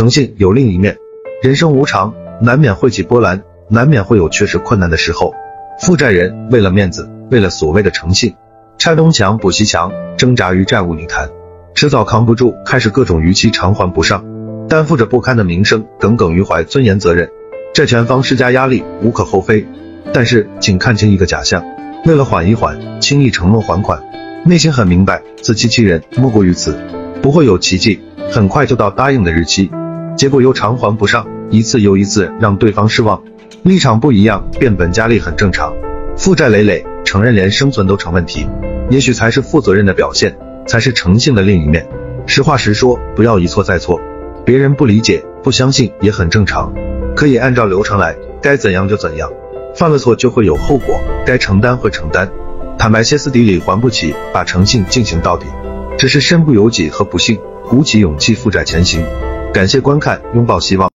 诚信有另一面。人生无常，难免会起波澜，难免会有确实困难的时候。负债人为了面子，为了所谓的诚信，拆东墙补西墙，挣扎于债务泥潭，迟早扛不住，开始各种逾期偿还不上，担负着不堪的名声，耿耿于怀尊严责任，债权方施加压力无可厚非。但是，请看清一个假象：为了缓一缓，轻易承诺还款，内心很明白，自欺欺人莫过于此，不会有奇迹，很快就到答应的日期，结果又偿还不上，一次又一次让对方失望。立场不一样，变本加厉很正常。负债累累，承认连生存都成问题，也许才是负责任的表现，才是诚信的另一面。实话实说，不要一错再错。别人不理解、不相信也很正常，可以按照流程来，该怎样就怎样。犯了错就会有后果，该承担会承担，坦白歇斯底里还不起，把诚信进行到底。只是身不由己和不幸，鼓起勇气负债前行。感谢观看，拥抱希望。